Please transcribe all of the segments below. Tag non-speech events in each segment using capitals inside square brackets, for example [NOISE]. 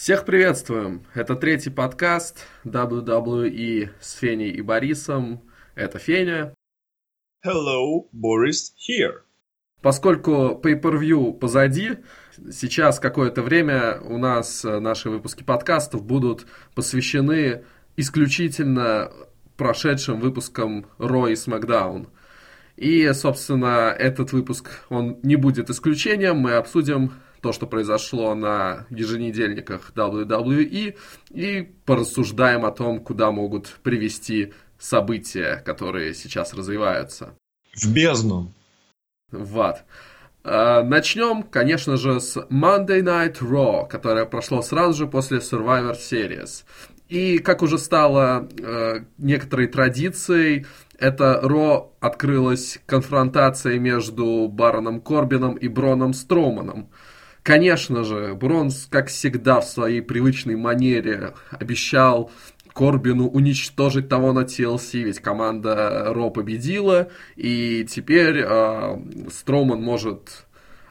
Всех приветствуем! Это третий подкаст WWE с Феней и Борисом. Это Феня. Hello, Boris here. Поскольку Pay-Per-View позади, сейчас какое-то время у нас э, наши выпуски подкастов будут посвящены исключительно прошедшим выпускам Raw и SmackDown. И, собственно, этот выпуск, он не будет исключением. Мы обсудим то, что произошло на еженедельниках WWE, и порассуждаем о том, куда могут привести события, которые сейчас развиваются. В бездну. В ад. Начнем, конечно же, с Monday Night Raw, которое прошло сразу же после Survivor Series. И, как уже стало э, некоторой традицией, это Ро открылась конфронтация между Бароном Корбином и Броном Строманом. Конечно же, Бронс, как всегда, в своей привычной манере обещал Корбину уничтожить того на TLC, ведь команда Ро победила, и теперь э, Строман может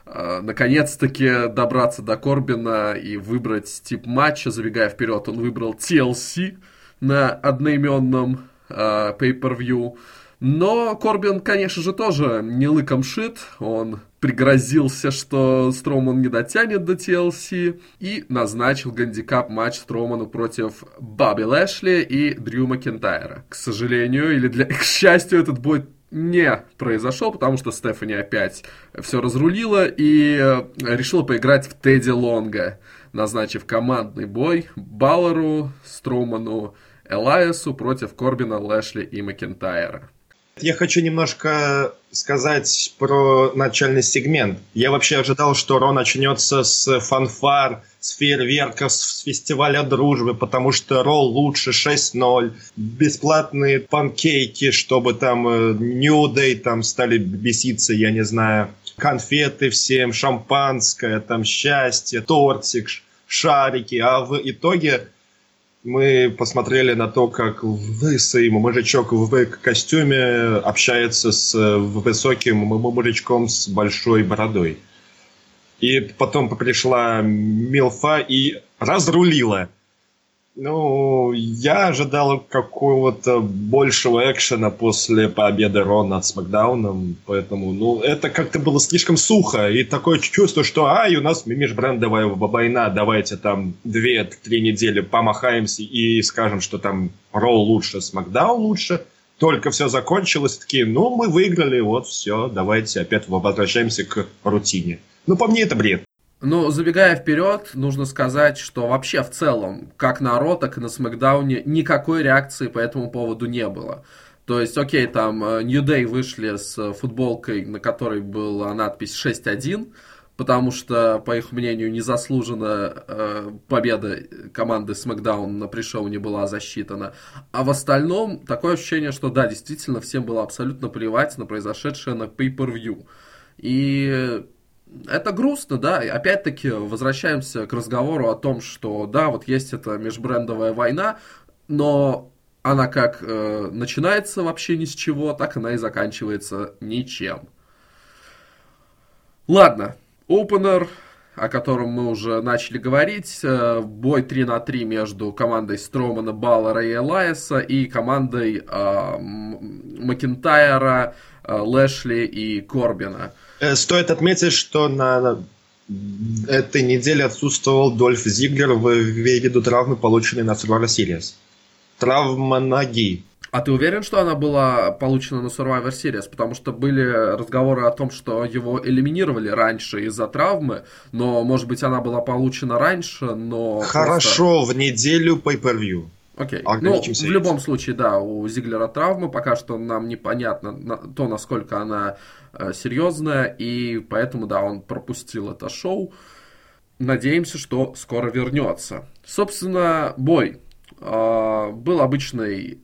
э, наконец-таки добраться до Корбина и выбрать тип матча, забегая вперед, он выбрал TLC на одноименном э, pay-per-view. Но Корбин, конечно же, тоже не лыком шит, он пригрозился, что Строман не дотянет до TLC и назначил гандикап матч Строману против Бобби Лэшли и Дрю Макентайра. К сожалению, или для, [LAUGHS] к счастью, этот бой не произошел, потому что Стефани опять все разрулила и э, решила поиграть в Тедди Лонга, назначив командный бой Баллару, Строману, Элайасу против Корбина, Лэшли и Макентайра. Я хочу немножко сказать про начальный сегмент. Я вообще ожидал, что Ро начнется с фанфар, с фейерверка, с фестиваля дружбы, потому что Ро лучше 6-0, бесплатные панкейки, чтобы там New э, Day там стали беситься, я не знаю, конфеты всем, шампанское, там счастье, тортик, шарики, а в итоге мы посмотрели на то, как лысый мужичок в костюме общается с высоким мужичком с большой бородой. И потом пришла Милфа и разрулила. Ну, я ожидал какого-то большего экшена после победы Рона над Смакдауном, поэтому, ну, это как-то было слишком сухо, и такое чувство, что, ай, у нас межбрендовая война, давайте там две-три недели помахаемся и скажем, что там Роу лучше, Смакдаун лучше, только все закончилось, такие, ну, мы выиграли, вот, все, давайте опять возвращаемся к рутине. Ну, по мне это бред. Ну, забегая вперед, нужно сказать, что вообще в целом, как на Ро, так и на Смакдауне, никакой реакции по этому поводу не было. То есть, окей, там э, New Day вышли с футболкой, на которой была надпись 6-1, потому что, по их мнению, незаслуженно э, победа команды SmackDown на пришоу не была засчитана. А в остальном такое ощущение, что да, действительно, всем было абсолютно плевать на произошедшее на Pay-Per-View. И это грустно, да, и опять-таки возвращаемся к разговору о том, что да, вот есть эта межбрендовая война, но она как э, начинается вообще ни с чего, так она и заканчивается ничем. Ладно, опенер, о котором мы уже начали говорить, э, бой 3 на 3 между командой Стромана, Баллера и Элайса и командой э, Макентайра, Лэшли и Корбина. Э, стоит отметить, что на этой неделе отсутствовал Дольф Зиглер ввиду травмы, полученной на Survivor Series. Травма ноги. А ты уверен, что она была получена на Survivor Series? Потому что были разговоры о том, что его элиминировали раньше из-за травмы, но, может быть, она была получена раньше, но... Хорошо, просто... в неделю pay-per-view. Окей. Okay. Ну, в любом случае, да, у Зиглера травма, пока что нам непонятно на, то, насколько она э, серьезная, и поэтому, да, он пропустил это шоу. Надеемся, что скоро вернется. Собственно, бой э, был обычный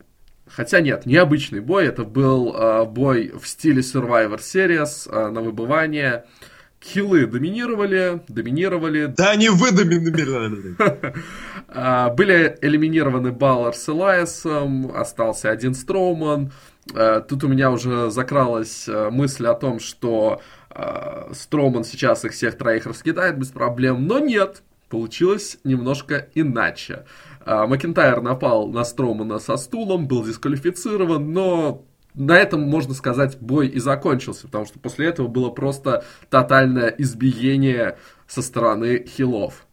Хотя нет, необычный бой. Это был э, бой в стиле Survivor Series э, на выбывание. Хилы доминировали, доминировали. Да, не вы доминировали. [LAUGHS] А, были элиминированы Баллар с Элайасом, остался один Строуман. А, тут у меня уже закралась а, мысль о том, что Строман сейчас их всех троих раскидает без проблем, но нет. получилось немножко иначе. Макентайр напал на Стромана со стулом, был дисквалифицирован, но на этом, можно сказать, бой и закончился, потому что после этого было просто тотальное избиение со стороны хилов.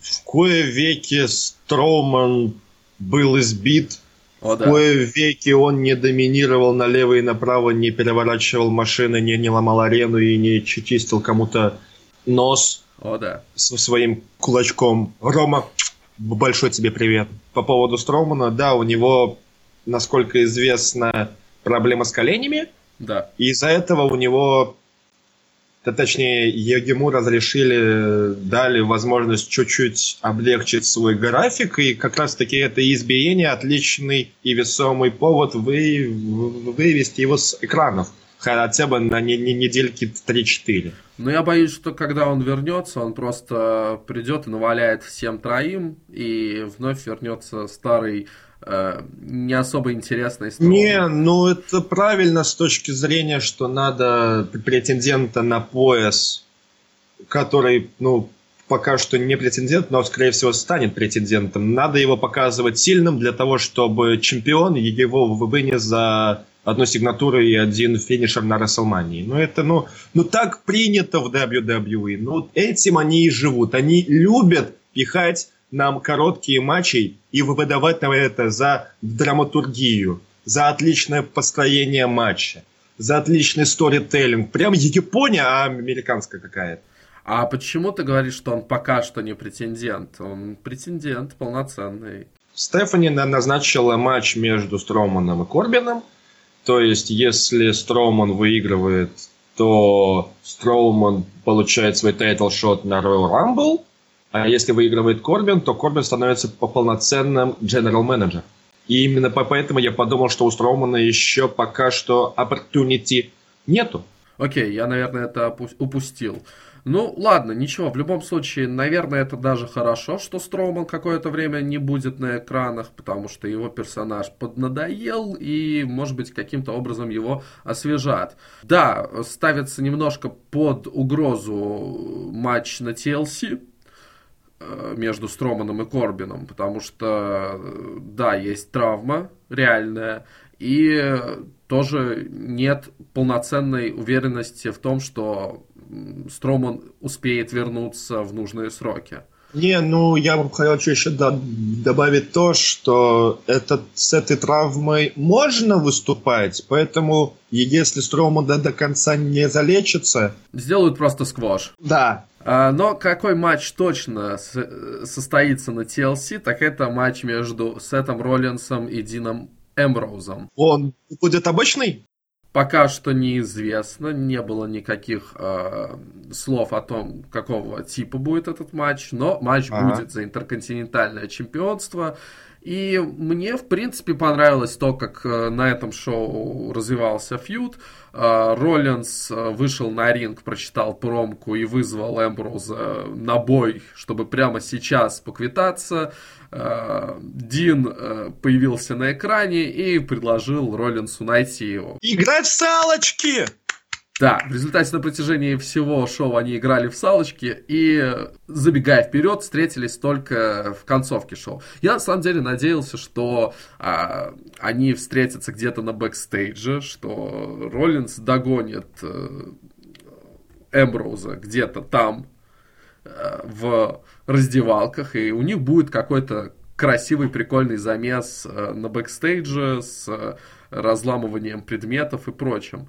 В кое веке Строуман был избит, О, в да. кое веке он не доминировал налево и направо, не переворачивал машины, не, не ломал арену и не чистил кому-то нос О, да. со своим кулачком. Рома, большой тебе привет. По поводу Строумана, да, у него, насколько известно, проблема с коленями. Да. И из-за этого у него, да, точнее, ему разрешили, дали возможность чуть-чуть облегчить свой график, и как раз-таки это избиение отличный и весомый повод вы, вывести его с экранов хотя бы на недельки 3-4. Но я боюсь, что когда он вернется, он просто придет и наваляет всем троим, и вновь вернется старый не особо интересной стороны. Не, ну это правильно с точки зрения, что надо претендента на пояс, который, ну, пока что не претендент, но, скорее всего, станет претендентом. Надо его показывать сильным для того, чтобы чемпион его вынес за одну сигнатуру и один финишер на Расселмании. Ну, это, ну, ну, так принято в WWE. Ну, этим они и живут. Они любят пихать нам короткие матчи и выдавать нам это за драматургию, за отличное построение матча, за отличный сторителлинг. Прям Япония, а американская какая-то. А почему ты говоришь, что он пока что не претендент? Он претендент полноценный. Стефани назначила матч между Строманом и Корбином – то есть, если Строуман выигрывает, то Строуман получает свой title shot на Royal Rumble, а если выигрывает Корбин, то Корбин становится полноценным менеджер. И именно поэтому я подумал, что у Строумана еще пока что opportunity нету. Окей, okay, я, наверное, это упустил. Ну, ладно, ничего, в любом случае, наверное, это даже хорошо, что Строуман какое-то время не будет на экранах, потому что его персонаж поднадоел и, может быть, каким-то образом его освежат. Да, ставится немножко под угрозу матч на TLC, между Строманом и Корбином, потому что, да, есть травма реальная, и тоже нет полноценной уверенности в том, что Строман успеет вернуться в нужные сроки. Не, ну я бы хотел еще добавить то, что этот, с этой травмой можно выступать, поэтому если Строман до, до конца не залечится... Сделают просто сквош. Да. А, но какой матч точно состоится на TLC, так это матч между Сетом Роллинсом и Дином Эмброузом. Он будет обычный? Пока что неизвестно, не было никаких э, слов о том, какого типа будет этот матч, но матч ага. будет за интерконтинентальное чемпионство. И мне, в принципе, понравилось то, как э, на этом шоу развивался фьюд. Э, Роллинс э, вышел на ринг, прочитал промку и вызвал Эмброуза на бой, чтобы прямо сейчас поквитаться. Дин появился на экране и предложил Роллинсу найти его. Играть в салочки! Да, в результате на протяжении всего шоу они играли в салочки и, забегая вперед, встретились только в концовке шоу. Я на самом деле надеялся, что а, они встретятся где-то на бэкстейдже, что Роллинс догонит а, Эмброуза где-то там а, в раздевалках, и у них будет какой-то красивый, прикольный замес а, на бэкстейдже с а, разламыванием предметов и прочим.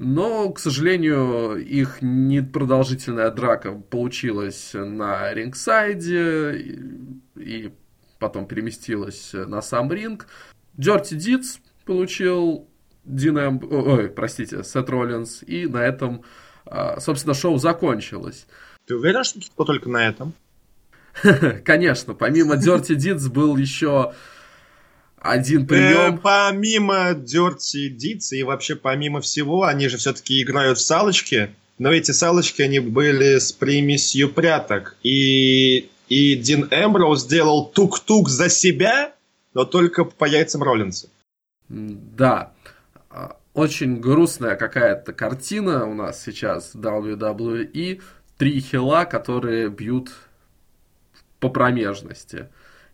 Но, к сожалению, их непродолжительная драка получилась на рингсайде и потом переместилась на сам ринг. Dirty Deeds получил Дина... Ой, простите, Сет Роллинс. И на этом, а, собственно, шоу закончилось. Ты уверен, что только на этом? [LAUGHS] Конечно, помимо Дерти Дитс был еще один прием. Э, помимо Dirty Deeds и вообще помимо всего, они же все-таки играют в салочки, но эти салочки, они были с примесью пряток. И, и Дин Эмброуз сделал тук-тук за себя, но только по яйцам Роллинса. Да. А, очень грустная какая-то картина у нас сейчас в WWE. Три хила, которые бьют по промежности.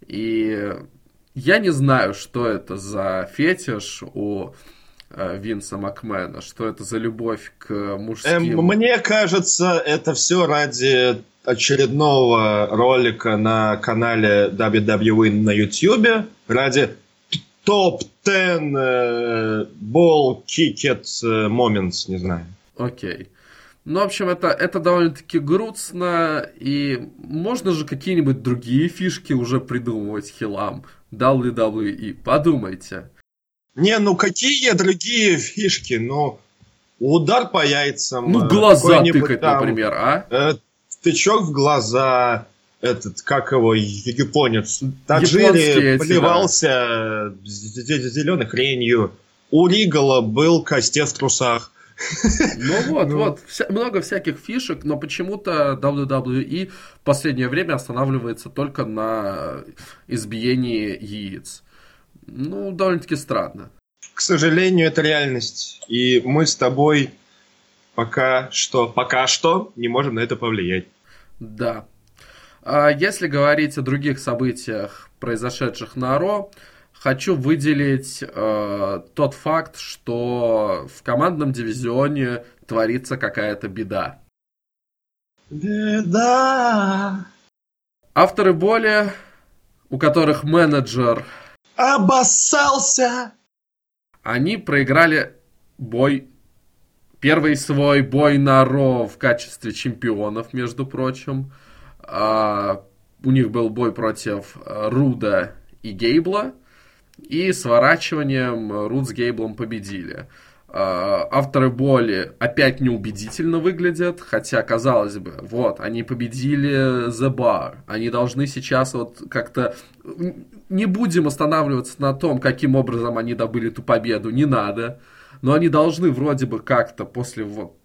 И я не знаю, что это за фетиш у э, Винса Макмена, что это за любовь к мужским... Эм, мне кажется, это все ради очередного ролика на канале WWE на YouTube, ради топ-10 э, ball kicket э, moments, не знаю. Окей. Ну, в общем, это, это довольно-таки грустно, и можно же какие-нибудь другие фишки уже придумывать хилам. WWE, подумайте. Не, ну какие другие фишки? Ну, удар по яйцам. Ну, глаза тыкать, там, например, а? Э, тычок в глаза, этот, как его, японец, Таджири поливался да. зеленой хренью. У Ригала был костец в трусах. Ну [LAUGHS] вот, ну. вот, вся, много всяких фишек, но почему-то WWE в последнее время останавливается только на избиении яиц. Ну, довольно-таки странно. К сожалению, это реальность. И мы с тобой пока что, пока что не можем на это повлиять. Да. А если говорить о других событиях, произошедших на Ро, хочу выделить э, тот факт, что в командном дивизионе творится какая-то беда. Беда. Авторы боли, у которых менеджер обоссался, они проиграли бой, первый свой бой на Ро в качестве чемпионов, между прочим. А, у них был бой против Руда и Гейбла. И сворачиванием Руд с Гейблом победили. А, авторы боли опять неубедительно выглядят, хотя, казалось бы, вот, они победили The Bar, они должны сейчас вот как-то... Не будем останавливаться на том, каким образом они добыли эту победу, не надо, но они должны вроде бы как-то после вот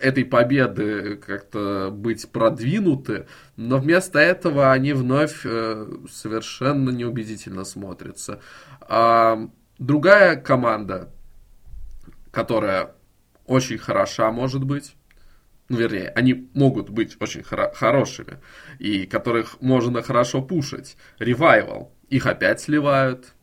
этой победы как-то быть продвинуты, но вместо этого они вновь э, совершенно неубедительно смотрятся. А другая команда, которая очень хороша, может быть, ну, вернее, они могут быть очень хоро- хорошими, и которых можно хорошо пушить. Ревайвал. Их опять сливают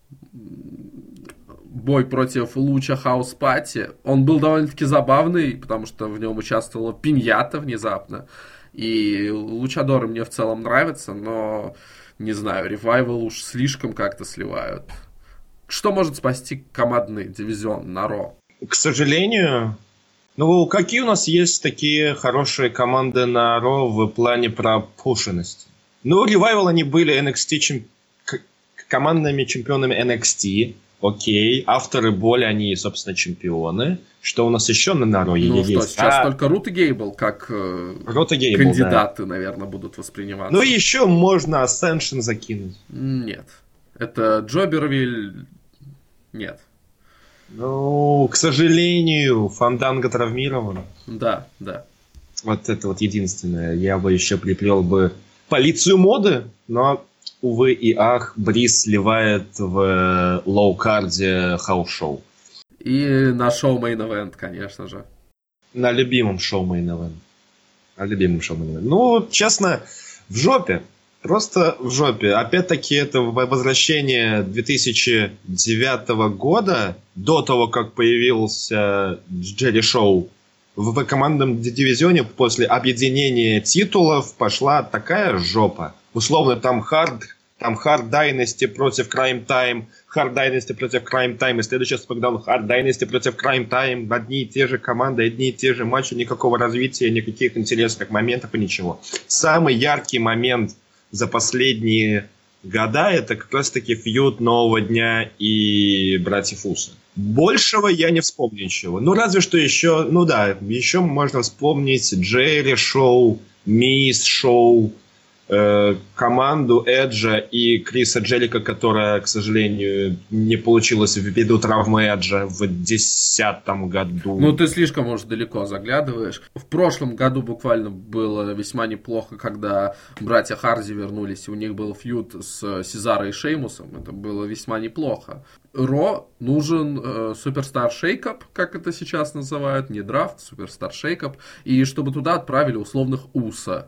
бой против Луча Хаус Пати, он был довольно-таки забавный, потому что в нем участвовала Пиньята внезапно. И Лучадоры мне в целом нравятся, но, не знаю, ревайвал уж слишком как-то сливают. Что может спасти командный дивизион на Ро? К сожалению, ну, какие у нас есть такие хорошие команды на Ро в плане пропушенности? Ну, ревайвал они были NXT чем... командными чемпионами NXT, Окей, авторы боли, они, собственно, чемпионы. Что у нас еще на Нарое ну, есть? Что, сейчас а... только Рут и Гейбл как э, Рут и Гейбл, кандидаты, да. наверное, будут восприниматься. Ну, еще можно Ascension закинуть. Нет. Это Джобервиль... Нет. Ну, к сожалению, Фанданга травмирован. Да, да. Вот это вот единственное. Я бы еще приплел бы полицию моды, но увы и ах, Бриз сливает в э, low card е house show. И на шоу Main Event, конечно же. На любимом шоу Main Event. На любимом шоу Main Event. Ну, честно, в жопе. Просто в жопе. Опять-таки, это возвращение 2009 года, до того, как появился Джерри Шоу. В командном дивизионе после объединения титулов пошла такая жопа условно там Hard, там Hard Dynasty против Crime Time, Hard Dynasty против Crime Time, и следующий Смакдаун Hard Dynasty против Crime Time, одни и те же команды, одни и те же матчи, никакого развития, никаких интересных моментов и ничего. Самый яркий момент за последние года это как раз таки фьюд Нового Дня и Братьев Уса. Большего я не вспомню ничего. Ну, разве что еще, ну да, еще можно вспомнить Джерри Шоу, Мисс Шоу, команду Эджа и Криса Джелика, которая, к сожалению, не получилась ввиду травмы Эджа в 2010 году. Ну, ты слишком, может, далеко заглядываешь. В прошлом году буквально было весьма неплохо, когда братья Харзи вернулись, и у них был фьюд с Сезарой и Шеймусом. Это было весьма неплохо. Ро нужен э, суперстар шейкап, как это сейчас называют, не драфт, суперстар шейкап, и чтобы туда отправили условных Уса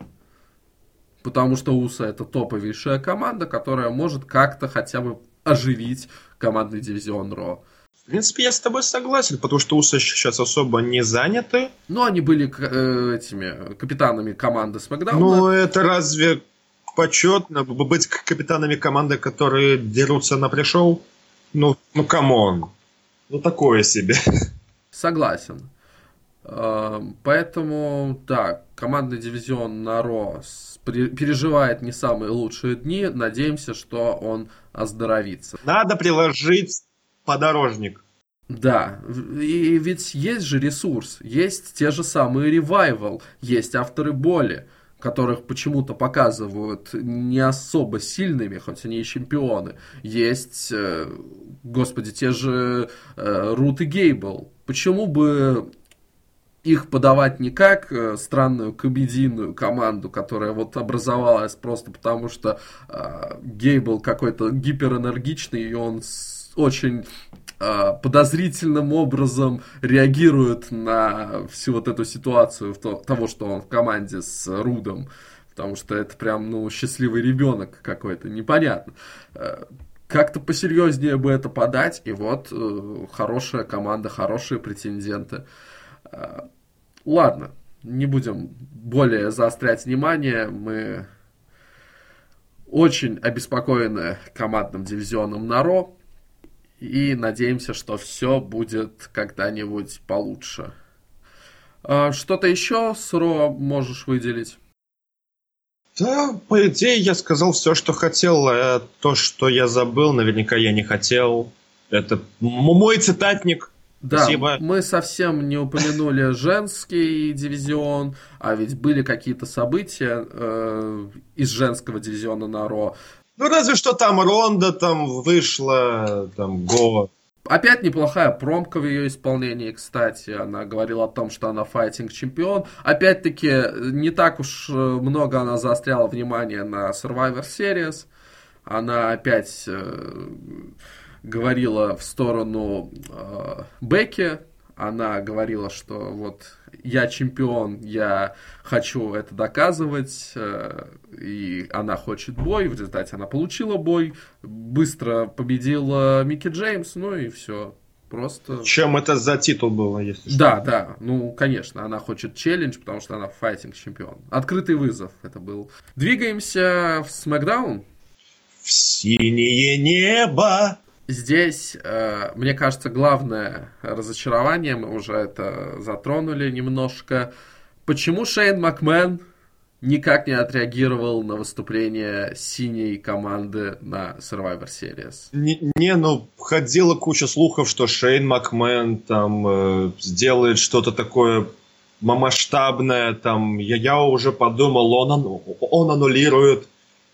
потому что УСА это топовейшая команда, которая может как-то хотя бы оживить командный дивизион Ро. В принципе, я с тобой согласен, потому что УСА сейчас особо не заняты. Ну, они были э, этими капитанами команды Смакдауна. Ну, это разве почетно быть капитанами команды, которые дерутся на pre-show? Ну, ну, come on. Ну, такое себе. Согласен. Э, поэтому, да, командный дивизион на Raw переживает не самые лучшие дни. Надеемся, что он оздоровится. Надо приложить подорожник. Да, и ведь есть же ресурс, есть те же самые Revival, есть авторы боли, которых почему-то показывают не особо сильными, хоть они и чемпионы. Есть, э, господи, те же э, Рут и Гейбл. Почему бы их подавать не как э, странную комедийную команду, которая вот образовалась просто потому, что Гейбл какой-то гиперэнергичный, и он очень э, подозрительным образом реагирует на всю вот эту ситуацию то, того, что он в команде с Рудом. Потому что это прям, ну, счастливый ребенок какой-то, непонятно. Э, как-то посерьезнее бы это подать, и вот э, хорошая команда, хорошие претенденты. Э, ладно, не будем более заострять внимание, мы очень обеспокоены командным дивизионом Наро и надеемся, что все будет когда-нибудь получше. А, что-то еще с Ро можешь выделить? Да, по идее, я сказал все, что хотел. А то, что я забыл, наверняка я не хотел. Это мой цитатник. Да, Спасибо. мы совсем не упомянули [LAUGHS] женский дивизион, а ведь были какие-то события э, из женского дивизиона на Ро. Ну, разве что там Ронда там вышла, там Го. Опять неплохая промка в ее исполнении, кстати. Она говорила о том, что она файтинг чемпион. Опять-таки, не так уж э, много она заостряла внимание на Survivor Series. Она опять э, говорила в сторону э, Бекки. Она говорила, что вот я чемпион, я хочу это доказывать, э, и она хочет бой, в результате она получила бой, быстро победила Микки Джеймс, ну и все. Просто... Чем это за титул было, если что? Да, да, ну, конечно, она хочет челлендж, потому что она файтинг чемпион. Открытый вызов это был. Двигаемся в Смакдаун. В синее небо Здесь, э, мне кажется, главное разочарование, мы уже это затронули немножко. Почему Шейн Макмен никак не отреагировал на выступление синей команды на Survivor Series? Не, не ну, ходила куча слухов, что Шейн Макмен там э, сделает что-то такое масштабное, там, я, я уже подумал, он, он аннулирует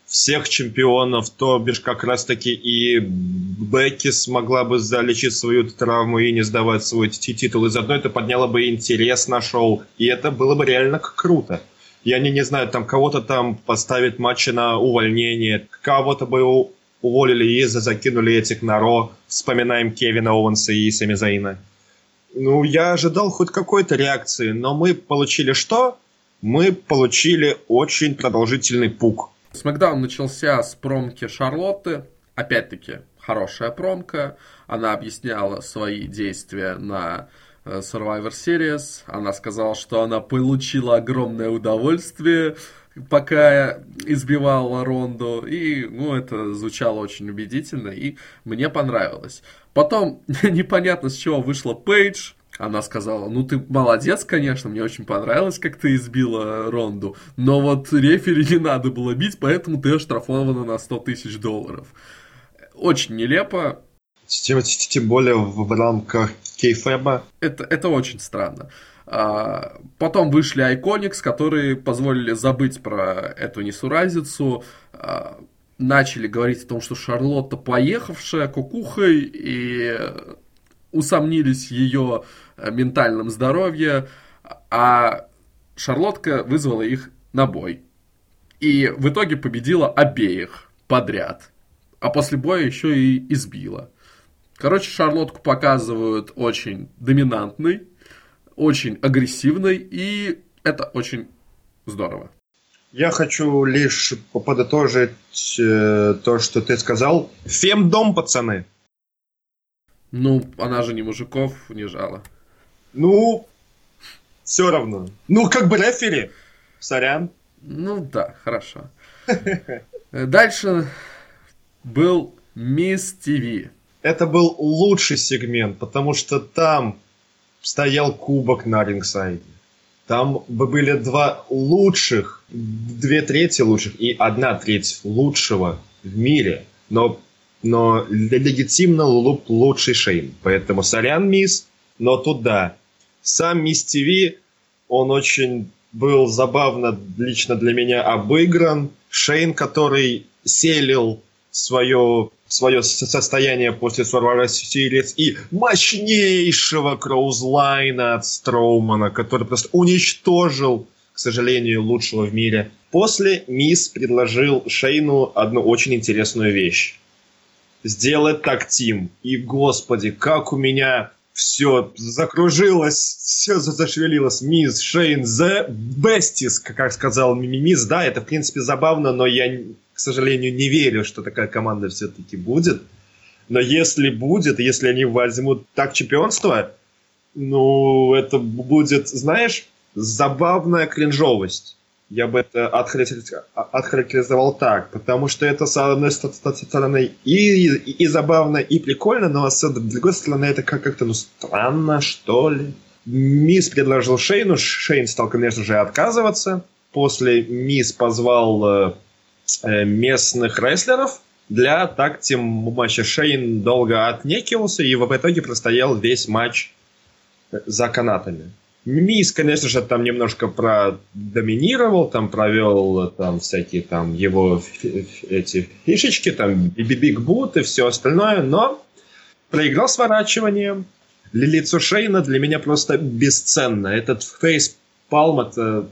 всех чемпионов, то бишь как раз-таки и Бекки смогла бы залечить свою травму и не сдавать свой титул. И заодно это подняло бы интерес на шоу. И это было бы реально круто. Я не, не знаю, там кого-то там поставить матчи на увольнение, кого-то бы уволили и закинули этих на Ро. Вспоминаем Кевина Оуэнса и Сами Заина. Ну, я ожидал хоть какой-то реакции, но мы получили что? Мы получили очень продолжительный пук Смакдаун начался с промки Шарлотты. Опять-таки, хорошая промка. Она объясняла свои действия на э, Survivor Series. Она сказала, что она получила огромное удовольствие, пока избивала Ронду. И, ну, это звучало очень убедительно, и мне понравилось. Потом, [LAUGHS] непонятно с чего вышла Пейдж, она сказала, ну ты молодец, конечно, мне очень понравилось, как ты избила Ронду, но вот рефери не надо было бить, поэтому ты оштрафована на 100 тысяч долларов. Очень нелепо. Тем, тем более в рамках кейфеба. Это, это очень странно. А, потом вышли Iconics, которые позволили забыть про эту несуразицу. А, начали говорить о том, что Шарлотта поехавшая кукухой, и усомнились в ее э, ментальном здоровье, а Шарлотка вызвала их на бой. И в итоге победила обеих подряд. А после боя еще и избила. Короче, Шарлотку показывают очень доминантной, очень агрессивной, и это очень здорово. Я хочу лишь подытожить э, то, что ты сказал. Фемдом, пацаны. Ну, она же не мужиков не жала. Ну, все равно. Ну, как бы рефери. Сорян. Ну да, хорошо. [LAUGHS] Дальше был Мисс ТВ. Это был лучший сегмент, потому что там стоял кубок на рингсайде. Там бы были два лучших, две трети лучших и одна треть лучшего в мире. Но, но легитимно луп лучший Шейн. Поэтому сорян, мисс, но туда. Сам мисс ТВ, он очень был забавно лично для меня обыгран. Шейн, который селил свое, свое состояние после Survivor Series и мощнейшего кроузлайна от Строумана, который просто уничтожил, к сожалению, лучшего в мире. После Мисс предложил Шейну одну очень интересную вещь. Сделать так, Тим. И, господи, как у меня все закружилось, все зашевелилось. Мисс Шейн The Besties, как сказал Мисс. Да, это, в принципе, забавно, но я к сожалению, не верю, что такая команда все-таки будет. Но если будет, если они возьмут так чемпионство, ну, это будет, знаешь, забавная кринжовость. Я бы это отхарактеризовал так, потому что это, с одной стороны, и, и, и забавно, и прикольно, но с другой стороны, это как-то, ну, странно, что ли. Мисс предложил Шейну, Шейн стал, конечно же, отказываться. После Мисс позвал э, Э, местных рестлеров для так-тим матча. Шейн долго отнекивался и в итоге простоял весь матч э, за канатами. Мисс, конечно же, там немножко продоминировал, там провел там всякие там его эти фишечки, там биг бут и все остальное, но проиграл сворачиванием. Лицо Шейна для меня просто бесценно. Этот фейс палм это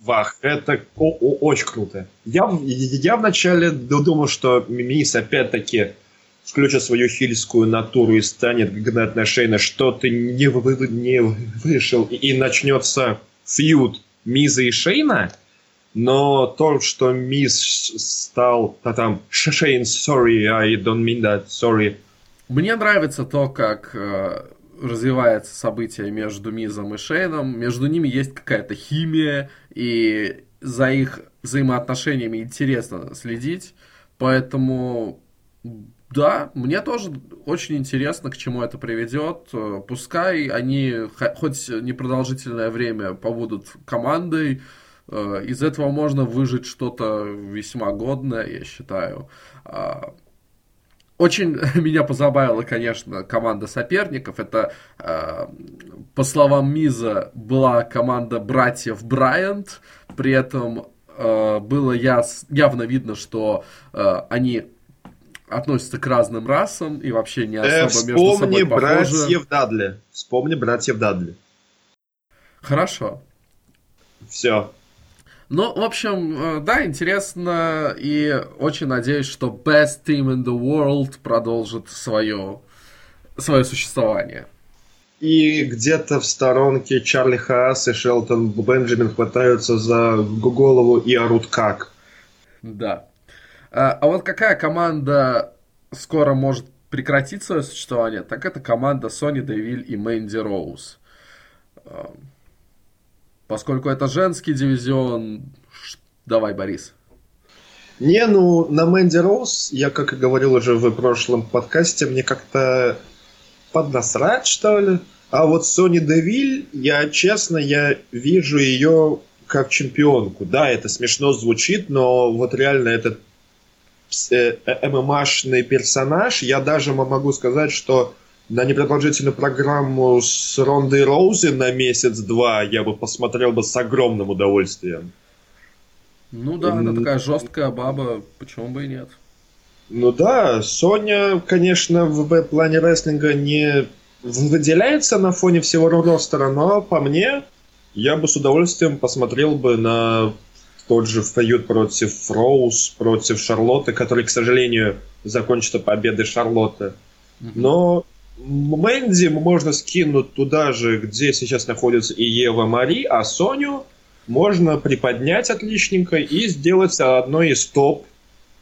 Вах, это очень круто. Я, я вначале думал, что Мимис опять-таки включит свою хильскую натуру и станет гнать на Шейна, что ты не, вы, не вышел, и, и начнется фьюд Миза и Шейна, но то, что Миз стал а там Шейн, sorry, I don't mean that, sorry. Мне нравится то, как э, развивается событие между Мизом и Шейном, между ними есть какая-то химия, и за их взаимоотношениями интересно следить, поэтому да, мне тоже очень интересно, к чему это приведет. Пускай они хоть непродолжительное время побудут командой, э, из этого можно выжить что-то весьма годное, я считаю. А, очень [LAUGHS] меня позабавила, конечно, команда соперников. Это, э, по словам Миза, была команда братьев Брайант. При этом э, было яс, явно видно, что они относятся к разным расам и вообще не особо э, между собой похожи. Вспомни братьев Дадли. Вспомни братьев Дадли. Хорошо. Все. Ну, в общем, э, да, интересно, и очень надеюсь, что Best Team in the World продолжит свое, свое существование. И где-то в сторонке Чарли Хаас и Шелтон Бенджамин хватаются за голову и орут как. Да. А, а вот какая команда скоро может прекратить свое существование, так это команда Сони Девиль и Мэнди Роуз. Поскольку это женский дивизион, давай, Борис. Не, ну, на Мэнди Роуз, я, как и говорил уже в прошлом подкасте, мне как-то поднасрать, что ли. А вот Сони Девиль, я, честно, я вижу ее как чемпионку. Да, это смешно звучит, но вот реально этот ММАшный персонаж, я даже могу сказать, что на непродолжительную программу с Рондой Роузи на месяц-два я бы посмотрел бы с огромным удовольствием. Ну да, она такая жесткая баба, почему бы и нет. Ну да, Соня, конечно, в плане рестлинга не выделяется на фоне всего ростера, но по мне, я бы с удовольствием посмотрел бы на тот же фьюд против Роуз, против Шарлотты, который, к сожалению, закончится победой Шарлотты. Но Мэнди можно скинуть туда же, где сейчас находится и Ева Мари, а Соню можно приподнять отличненько и сделать одной из топ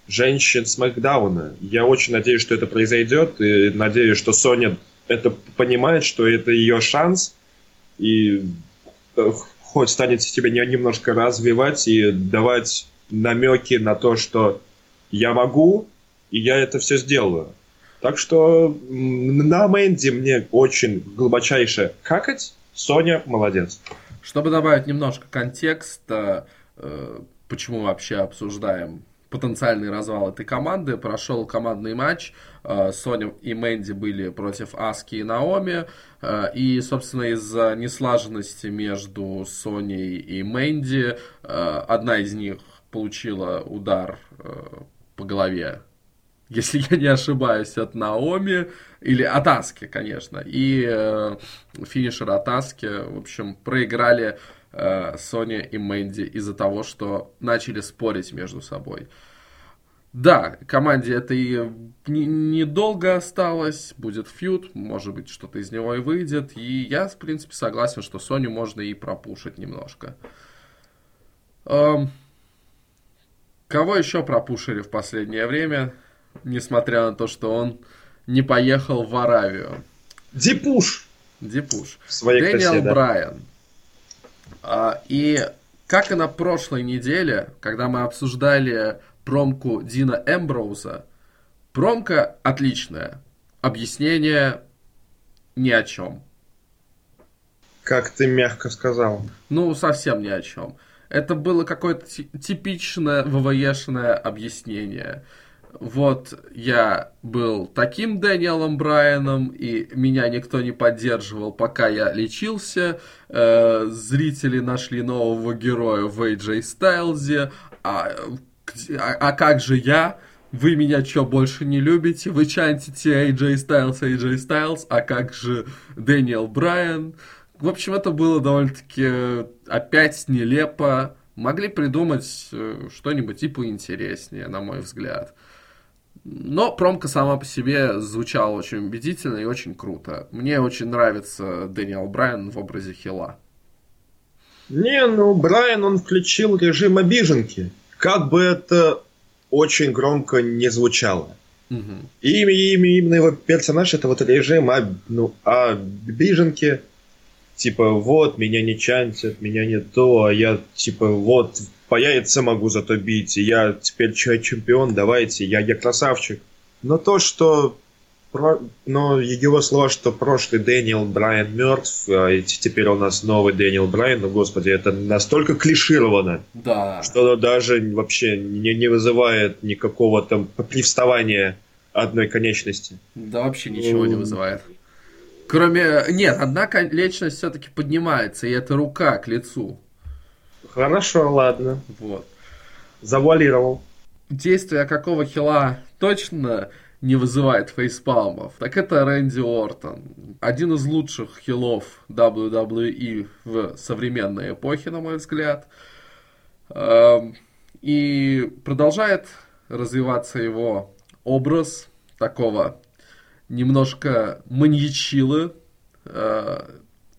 женщин с Макдауна. Я очень надеюсь, что это произойдет, и надеюсь, что Соня это понимает, что это ее шанс, и э, хоть станет себя немножко развивать и давать намеки на то, что я могу, и я это все сделаю. Так что на Мэнди мне очень глубочайше какать. Соня молодец. Чтобы добавить немножко контекста, э, почему вообще обсуждаем потенциальный развал этой команды. Прошел командный матч. Э, Соня и Мэнди были против Аски и Наоми. Э, и, собственно, из-за неслаженности между Соней и Мэнди одна из них получила удар по голове если я не ошибаюсь, от Наоми, или от Аски, конечно, и э, финишер от Аски, в общем, проиграли э, Соня и Мэнди из-за того, что начали спорить между собой. Да, команде это и недолго осталось, будет фьюд, может быть, что-то из него и выйдет, и я, в принципе, согласен, что Соню можно и пропушить немножко. Эм, кого еще пропушили в последнее время? несмотря на то, что он не поехал в Аравию. Дипуш. Дипуш. Дэниел красе, да. Брайан. А, и как и на прошлой неделе, когда мы обсуждали промку Дина Эмброуза, промка отличная. Объяснение ни о чем. Как ты мягко сказал. Ну, совсем ни о чем. Это было какое-то типичное ВВЕшное объяснение вот я был таким Дэниелом Брайаном, и меня никто не поддерживал, пока я лечился. Э, зрители нашли нового героя в AJ Стайлзе. А, а, а как же я? Вы меня что, больше не любите? Вы чантите AJ Styles, AJ Styles, а как же Дэниел Брайан? В общем, это было довольно-таки опять нелепо. Могли придумать э, что-нибудь типа интереснее, на мой взгляд. Но промка сама по себе звучала очень убедительно и очень круто. Мне очень нравится Дэниел Брайан в образе Хила. Не, ну Брайан, он включил режим обиженки. Как бы это очень громко не звучало. Угу. Имя, именно его персонаж это вот режим об, ну, обиженки. Типа, вот, меня не чантят, меня не то, а я, типа, вот, по яйца могу зато бить, и я теперь чемпион, давайте, я, я красавчик. Но то, что но его слова, что прошлый Дэниел Брайан мертв, а теперь у нас новый Дэниел Брайан, ну господи, это настолько клишировано, да. что даже вообще не, не вызывает никакого там привставания одной конечности. Да вообще ничего не вызывает. Кроме... Нет, одна конечность все-таки поднимается, и это рука к лицу. Хорошо, ладно. Вот. Завуалировал. Действие какого хила точно не вызывает фейспалмов, так это Рэнди Ортон. Один из лучших хилов WWE в современной эпохе, на мой взгляд. Эм, и продолжает развиваться его образ такого немножко маньячилы. Э,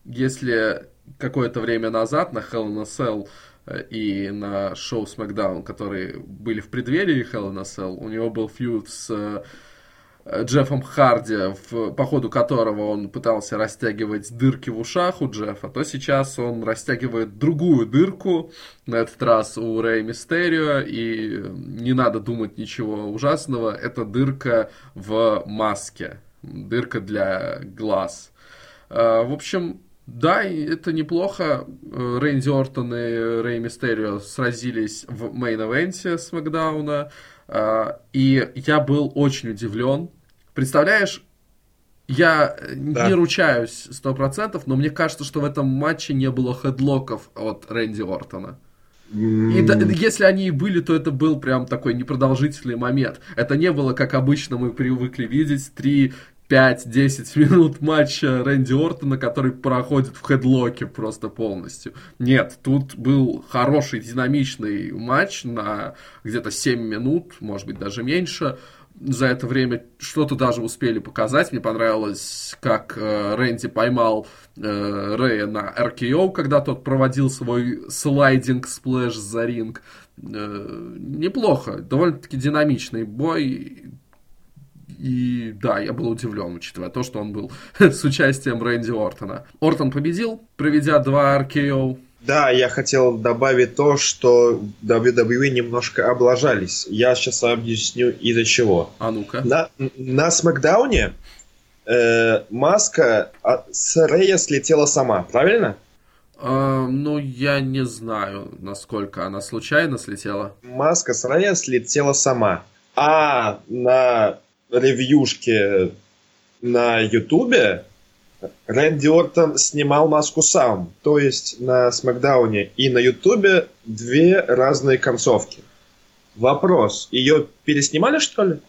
если какое-то время назад на Hell in a Cell э, и на шоу SmackDown, которые были в преддверии Hell in a Cell, у него был фьюд с э, Джеффом Харди, в, по ходу которого он пытался растягивать дырки в ушах у Джеффа, то сейчас он растягивает другую дырку, на этот раз у Рэй Мистерио, и не надо думать ничего ужасного, это дырка в маске, дырка для глаз. Э, в общем, да, это неплохо. Э, Рэнди Ортон и Рэй Мистерио сразились в мейн-эвенте с Макдауна. Э, и я был очень удивлен. Представляешь, я да. не ручаюсь сто процентов, но мне кажется, что в этом матче не было хедлоков от Рэнди Ортона. И да, если они и были, то это был прям такой непродолжительный момент. Это не было, как обычно мы привыкли видеть, три 5-10 минут матча Рэнди Ортона, который проходит в хедлоке просто полностью. Нет, тут был хороший динамичный матч на где-то 7 минут, может быть даже меньше. За это время что-то даже успели показать. Мне понравилось, как э, Рэнди поймал э, Рэя на RKO, когда тот проводил свой sliding splash за ринг. Э, неплохо, довольно-таки динамичный бой и да, я был удивлен, учитывая то, что он был [LAUGHS] с участием Рэнди Ортона. Ортон победил, проведя два RKO. Да, я хотел добавить то, что WWE немножко облажались. Я сейчас объясню из-за чего. А ну-ка. На, на Смакдауне э, маска с Рэя слетела сама, правильно? Uh, ну, я не знаю, насколько она случайно слетела. Маска с Рэя слетела сама. А на ревьюшке на Ютубе Рэнди Ортон снимал маску сам. То есть на Смакдауне и на Ютубе две разные концовки. Вопрос, ее переснимали что ли?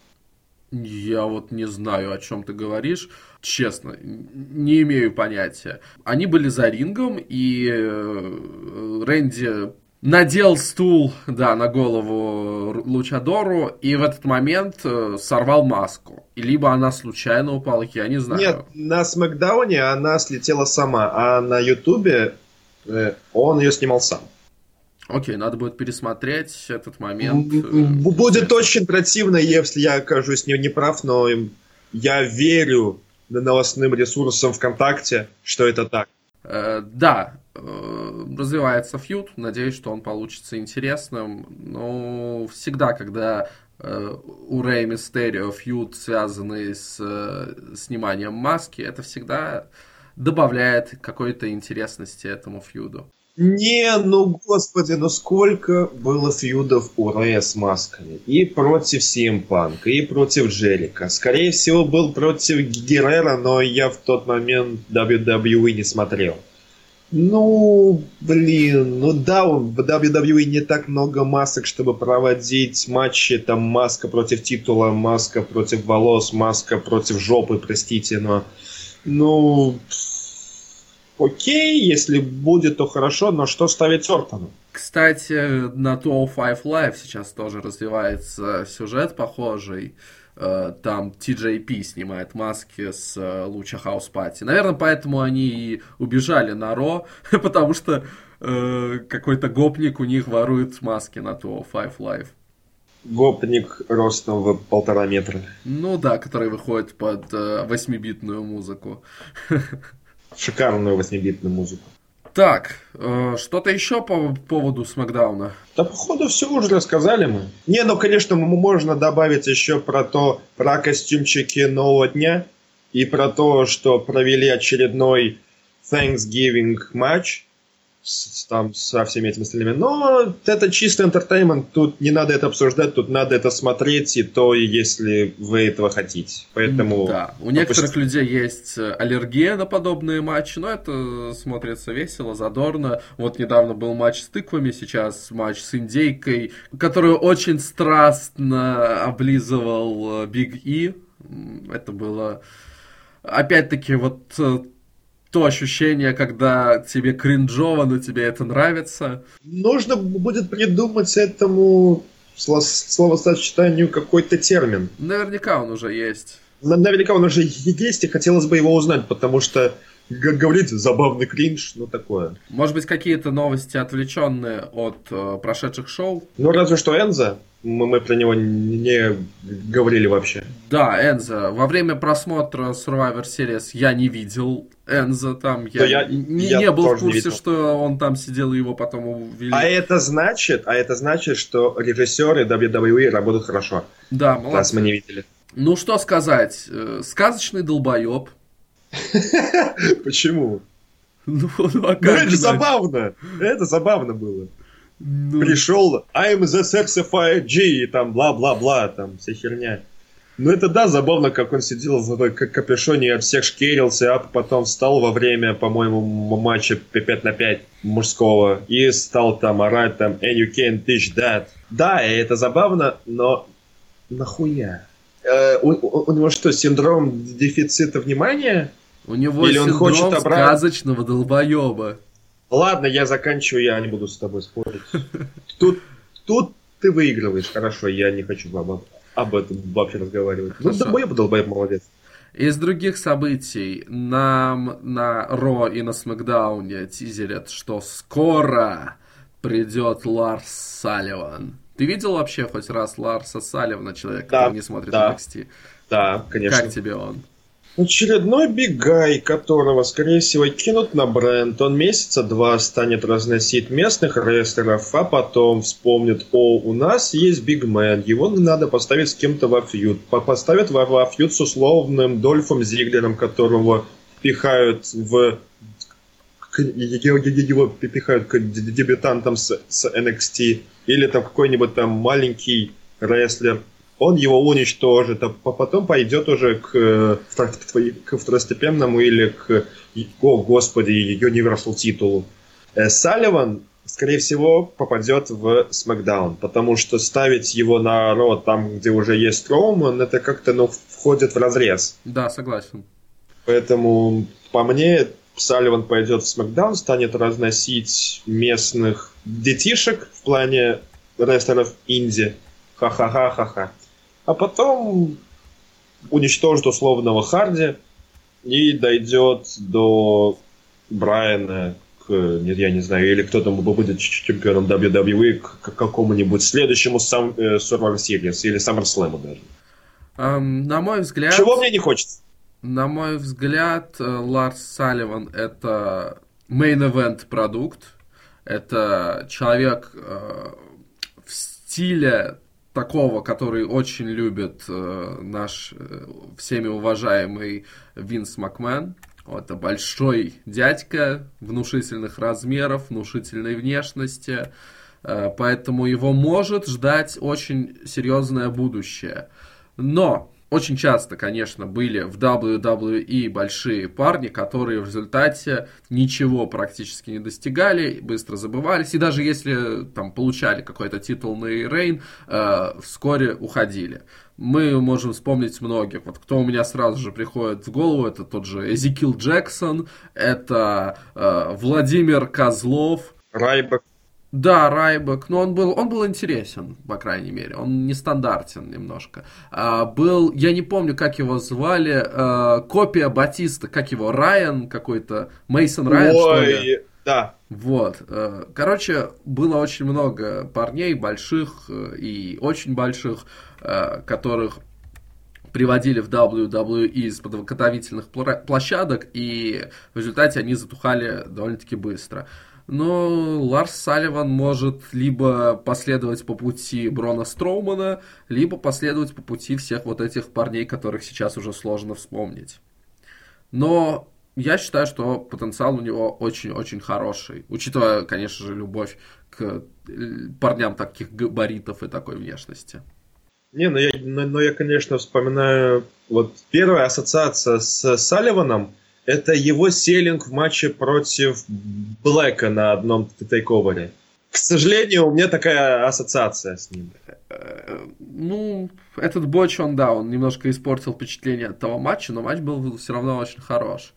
Я вот не знаю, о чем ты говоришь. Честно, не имею понятия. Они были за рингом, и э, Рэнди надел стул, да, на голову Лучадору, и в этот момент э, сорвал маску. И либо она случайно упала, я не знаю. Нет, на Смакдауне она слетела сама, а на Ютубе э, он ее снимал сам. Окей, надо будет пересмотреть этот момент. Э, будет очень противно, если я окажусь не, не прав, но я верю на новостным ресурсам ВКонтакте, что это так. Э, да, развивается фьюд, надеюсь, что он получится интересным. Но всегда, когда э, у Рэй Мистерио фьюд, связанный с сниманием маски, это всегда добавляет какой-то интересности этому фьюду. Не, ну господи, ну сколько было фьюдов у Рэя с масками. И против Punk, и против Джерика. Скорее всего, был против Геррера, но я в тот момент WWE не смотрел. Ну, блин, ну да, в WWE не так много масок, чтобы проводить матчи, там маска против титула, маска против волос, маска против жопы, простите, но... Ну, окей, если будет, то хорошо, но что ставить Ортону? Кстати, на 205 Live сейчас тоже развивается сюжет похожий. Э, там TJP снимает маски с э, Луча Хаус Пати. Наверное, поэтому они и убежали на Ро, [LAUGHS] потому что э, какой-то гопник у них ворует маски на 205 Live. Гопник ростом в полтора метра. Ну да, который выходит под э, 8-битную музыку. [LAUGHS] шикарную 8-битную музыку. Так, э, что-то еще по поводу Смакдауна? Да, походу, все уже рассказали мы. Не, ну, конечно, можно добавить еще про то, про костюмчики нового дня и про то, что провели очередной Thanksgiving матч с, там со всеми этими остальными. Но это чисто entertainment, тут не надо это обсуждать, тут надо это смотреть, и то, если вы этого хотите. Поэтому... Да, у некоторых людей есть э, аллергия на подобные матчи, но это смотрится весело, задорно. Вот недавно был матч с тыквами, сейчас матч с индейкой, которую очень страстно облизывал Биг э, И. Это было опять-таки вот э, то ощущение, когда тебе кринжово, но тебе это нравится. Нужно будет придумать этому словосочетанию какой-то термин. Наверняка он уже есть. Наверняка он уже есть, и хотелось бы его узнать, потому что говорить забавный кринж, ну такое. Может быть, какие-то новости отвлеченные от э, прошедших шоу? Ну, разве что Энза. Мы, мы про него не говорили вообще. Да, Энза. Во время просмотра Survivor Series я не видел Энза там. Я, я не, я не был в курсе, что он там сидел и его потом увели. А это значит, а это значит, что режиссеры WWE работают хорошо. Да, молодцы. Нас мы не видели. Ну, что сказать. Э, сказочный долбоеб. [LAUGHS] Почему? Ну, [LAUGHS] ну, а как ну это же забавно. Это забавно было. Ну... Пришел, I'm the certified G, и там бла-бла-бла, там вся херня. Ну это да, забавно, как он сидел в капюшоне и от всех шкерился, а потом встал во время, по-моему, матча 5 на 5 мужского и стал там орать там And you can't teach that. Да, это забавно, но нахуя? Э, у, у, у него что, синдром дефицита внимания? У него Или синдром он хочет обратно... сказочного долбоеба. Ладно, я заканчиваю, я не буду с тобой спорить. [LAUGHS] Тут, тут ты выигрываешь, хорошо, я не хочу об, об этом вообще разговаривать. Ну, долбоеб, долбоеб, молодец. Из других событий нам на Ро и на Смакдауне тизерят, что скоро придет Ларс Салливан. Ты видел вообще хоть раз Ларса Салливана, человека, да, который не смотрит да. NXT? Да, конечно. Как тебе он? Очередной бигай, которого, скорее всего, кинут на бренд. Он месяца два станет разносить местных рестлеров, а потом вспомнит, о, у нас есть бигмен, его надо поставить с кем-то во фьюд. Поставят во, во фьюд с условным Дольфом Зиглером, которого пихают в его пихают к дебютантам с, с NXT, или там какой-нибудь там маленький рестлер, он его уничтожит, а потом пойдет уже к, к второстепенному или к, о господи, Universal титулу. Э, Салливан, скорее всего, попадет в SmackDown, потому что ставить его на Ро там, где уже есть Роуман, это как-то ну, входит в разрез. Да, согласен. Поэтому, по мне, Салливан пойдет в SmackDown, станет разносить местных детишек в плане рестлеров инди. Ха-ха-ха-ха-ха а потом уничтожит условного Харди и дойдет до Брайана к, нет, я не знаю, или кто там будет чемпионом WWE к, какому-нибудь следующему сам, э, Survivor Series или SummerSlam даже. Um, на мой взгляд... Чего мне не хочется? На мой взгляд, э, Ларс Салливан это main-event продукт. Это человек э, в стиле такого, который очень любит э, наш э, всеми уважаемый Винс Макмен. Это большой дядька внушительных размеров, внушительной внешности, э, поэтому его может ждать очень серьезное будущее. Но очень часто, конечно, были в WWE большие парни, которые в результате ничего практически не достигали, быстро забывались, и даже если там получали какой-то титульный рейн, э, вскоре уходили. Мы можем вспомнить многих. Вот кто у меня сразу же приходит в голову, это тот же Эзекил Джексон, это э, Владимир Козлов, Райбек да, Райбек, но он был, он был интересен, по крайней мере, он нестандартен немножко. А, был, я не помню, как его звали, а, копия Батиста, как его, Райан какой-то, Мейсон Райан, Ой, что ли? да. Вот, а, короче, было очень много парней, больших э, и очень больших, а, которых приводили в WWE из подготовительных площадок, и в результате они затухали довольно-таки быстро но Ларс Салливан может либо последовать по пути Брона Строумана, либо последовать по пути всех вот этих парней, которых сейчас уже сложно вспомнить. Но я считаю, что потенциал у него очень-очень хороший, учитывая, конечно же, любовь к э, парням таких габаритов и такой внешности. Не, ну я, но, но я, конечно, вспоминаю вот первая ассоциация с Салливаном – это его селлинг в матче против Блэка на одном тейковере. К сожалению, у меня такая ассоциация с ним. Ну, этот Боч, он, да, он немножко испортил впечатление от того матча, но матч был все равно очень хорош.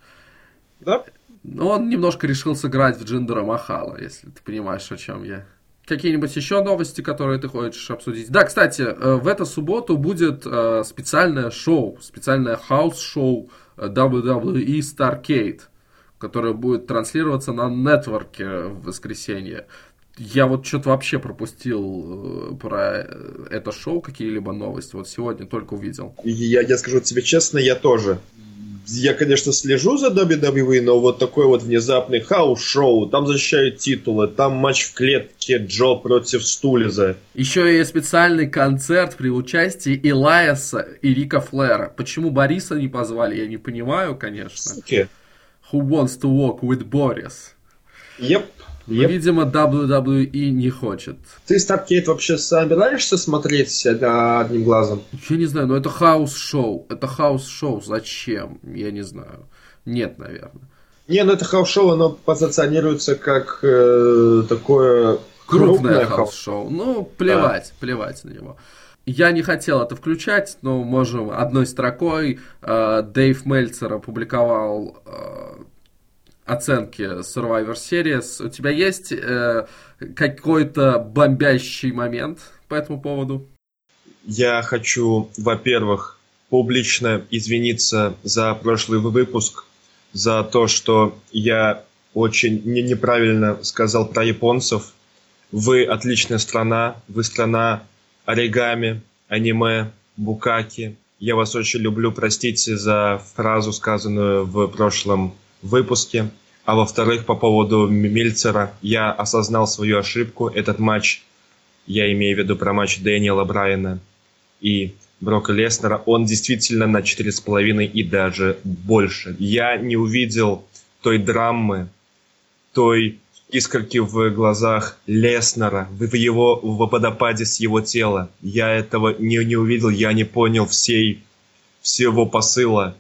Да? Но он немножко решил сыграть в Джиндера Махала, если ты понимаешь, о чем я. Какие-нибудь еще новости, которые ты хочешь обсудить? Да, кстати, э, в эту субботу будет э, специальное шоу, специальное house show WWE Starrcade, которая будет транслироваться на network е в воскресенье. Я вот что-то вообще пропустил э, про это шоу, какие-либо новости. Вот сегодня только увидел. Я, я скажу тебе честно, я тоже я, конечно, слежу за WWE, но вот такой вот внезапный house show, там защищают титулы, там матч в клетке Джо против Стайлза. Еще и специальный концерт при участии Илайаса и Рика Флера. Почему Бориса не позвали, я не понимаю, конечно. Суки. Who wants to walk with Boris? Yep. Но, yep. видимо, WWE не хочет. Ты Starrcade вообще собираешься смотреть одним глазом? Я не знаю, но это хаус-шоу. Это хаус-шоу. Зачем? Я не знаю. Нет, наверное. Не, ну это house show, оно позиционируется как э, такое крупное, крупное house show. Ну, плевать, да. плевать на него. Я не хотел это включать, но можем одной строкой. Э, Дэйв Мельцер опубликовал э, оценки Survivor Series. У тебя есть э, какой-то бомбящий момент по этому поводу? Я хочу, во-первых, публично извиниться за прошлый выпуск, за то, что я очень неправильно сказал про японцев. Вы отличная страна, вы страна оригами, аниме, букаки. Я вас очень люблю, простите за фразу, сказанную в прошлом выпуске. А во-вторых, по поводу Мильцера, я осознал свою ошибку. Этот матч, я имею в виду про матч Дэниела Брайана и Брока Леснера, он действительно на 4,5 и даже больше. Я не увидел той драмы, той искорки в глазах Леснера, в его в водопаде с его тела. Я этого не, не увидел, я не понял всей, всего посыла.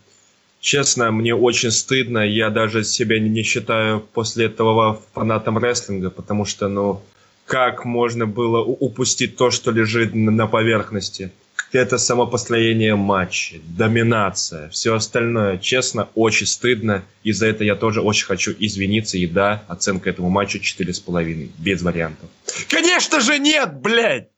Честно, мне очень стыдно, я даже себя не считаю после этого фанатом рестлинга, потому что, ну, как можно было упустить то, что лежит на поверхности? это само построение матча, доминация, все остальное. Честно, очень стыдно. И за это я тоже очень хочу извиниться. И да, оценка этому матчу 4,5. Без вариантов. Конечно же нет, блядь!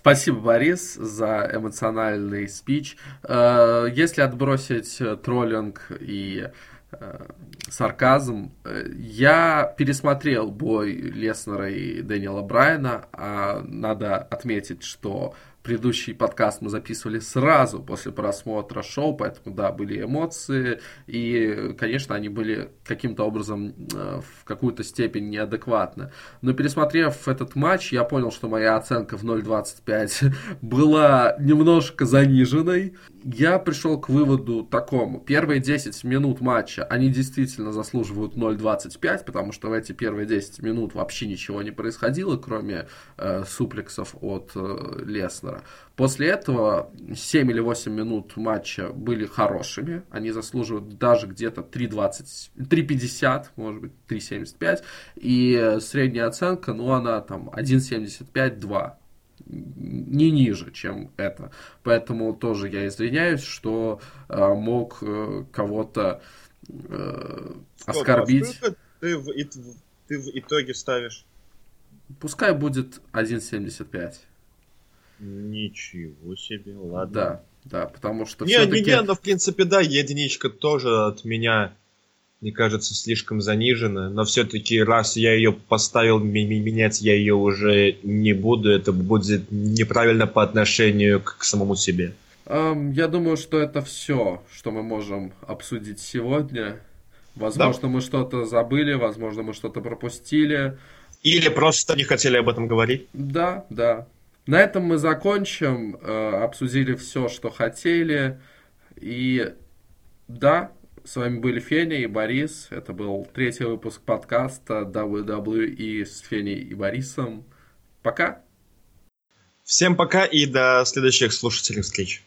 Спасибо, Борис, за эмоциональный спич. Э, если отбросить троллинг и Э, сарказм. Я пересмотрел бой Леснера и Дэниела Брайана, а надо отметить, что предыдущий подкаст мы записывали сразу после просмотра шоу, поэтому, да, были эмоции, и, конечно, они были каким-то образом э, в какую-то степень неадекватны. Но пересмотрев этот матч, я понял, что моя оценка в 0.25 [LAUGHS] была немножко заниженной. Я пришел к выводу такому. Первые 10 минут матча, они действительно заслуживают 0.25, потому что в эти первые 10 минут вообще ничего не происходило, кроме э, суплексов от э, Леснера. После этого 7 или 8 минут матча были хорошими. Они заслуживают даже где-то 3.20, 3.50, может быть, 3.75. И средняя оценка, ну, она там 1.75-2 не ниже, чем это. Поэтому тоже я извиняюсь, что э, мог э, кого-то э, оскорбить. Ты в, ты в итоге ставишь? Пускай будет 1.75. Ничего себе, ладно. Да, да, потому что не, все-таки... Не, не, но в принципе, да, единичка тоже от меня, мне кажется, слишком занижена, но все-таки раз я ее поставил, менять я ее уже не буду, это будет неправильно по отношению к, к самому себе. Um, я думаю, что это все, что мы можем обсудить сегодня. Возможно, да. мы что-то забыли, возможно, мы что-то пропустили. Или просто не хотели об этом говорить. Да, да. На этом мы закончим. Э, обсудили все, что хотели. И да, с вами были Феня и Борис. Это был третий выпуск подкаста WWE с Феней и Борисом. Пока. Всем пока и до следующих слушателей встреч.